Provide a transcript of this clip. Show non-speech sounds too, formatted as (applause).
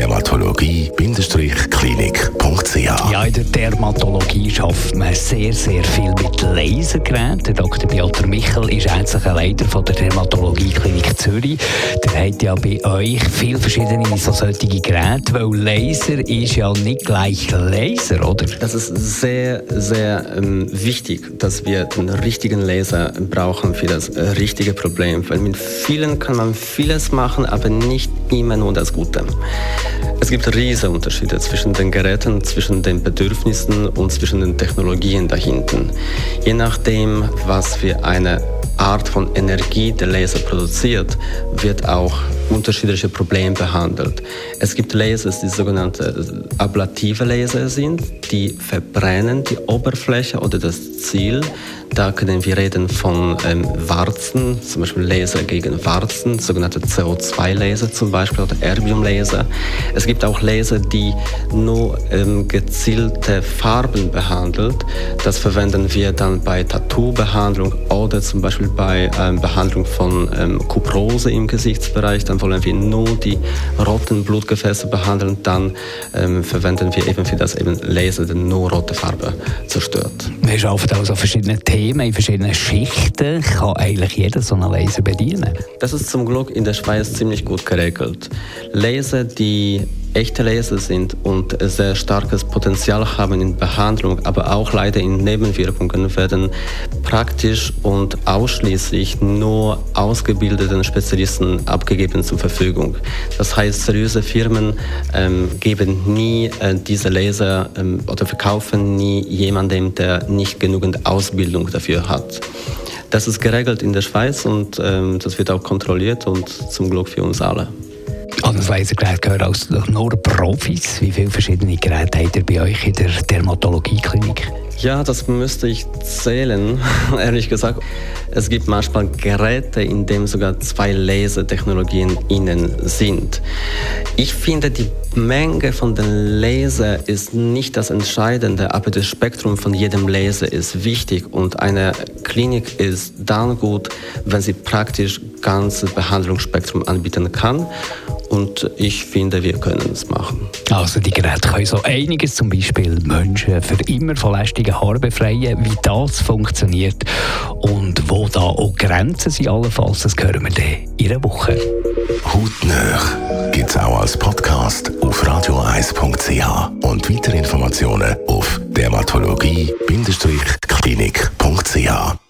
dermatologie-klinik.ch. Ja, in der Dermatologie schafft man sehr, sehr viel mit Lasergeräten. Dr. Beater Michel ist einziger Leiter von der Dermatologie-Klinik Zürich. Der hat ja bei euch viele verschiedene so solche Geräte, weil Laser ist ja nicht gleich Laser, oder? Das ist sehr, sehr ähm, wichtig, dass wir den richtigen Laser brauchen für das äh, richtige Problem. Weil mit vielen kann man vieles machen, aber nicht immer nur das Gute. Es gibt riesige Unterschiede zwischen den Geräten, zwischen den Bedürfnissen und zwischen den Technologien dahinter. Je nachdem, was für eine Art von Energie der Laser produziert, wird auch unterschiedliche Probleme behandelt. Es gibt Lasers, die sogenannte ablative Laser sind, die verbrennen die Oberfläche oder das Ziel. Da können wir reden von ähm, Warzen, zum Beispiel Laser gegen Warzen, sogenannte CO2-Laser zum Beispiel oder Erbium-Laser. Es gibt auch Laser, die nur ähm, gezielte Farben behandelt. Das verwenden wir dann bei Tattoo-Behandlung oder zum Beispiel bei ähm, Behandlung von ähm, Kuprose im Gesichtsbereich. Dann wollen wir nur die roten Blutgefäße behandeln. Dann ähm, verwenden wir eben für das eben Laser, der nur rote Farbe zerstört. Wir arbeiten also verschiedene Themen in verschiedenen Schichten. Kann eigentlich jeder so einen Laser bedienen? Das ist zum Glück in der Schweiz ziemlich gut geregelt. Laser, die echte Laser sind und sehr starkes Potenzial haben in Behandlung, aber auch leider in Nebenwirkungen, werden praktisch und ausschließlich nur ausgebildeten Spezialisten abgegeben zur Verfügung. Das heißt, seriöse Firmen ähm, geben nie äh, diese Laser ähm, oder verkaufen nie jemandem, der nicht genügend Ausbildung dafür hat. Das ist geregelt in der Schweiz und ähm, das wird auch kontrolliert und zum Glück für uns alle. An das Lasergerät gehören als nur Profis. Wie viele verschiedene Geräte habt ihr bei euch in der Dermatologieklinik? Ja, das müsste ich zählen, (laughs) ehrlich gesagt. Es gibt manchmal Geräte, in denen sogar zwei Lasertechnologien innen sind. Ich finde, die Menge von den Laser ist nicht das Entscheidende, aber das Spektrum von jedem Laser ist wichtig und eine Klinik ist dann gut, wenn sie praktisch ganzes Behandlungsspektrum anbieten kann und ich finde, wir können es machen. Also die Geräte können so einiges, zum Beispiel Menschen für immer von lästigen Haaren befreien. Wie das funktioniert und wo da auch Grenzen sind allenfalls, das hören wir dann in einer Woche. Hautnöch gibt es auch als Podcast auf radioeis.ch und weitere Informationen auf dermatologie-klinik.ch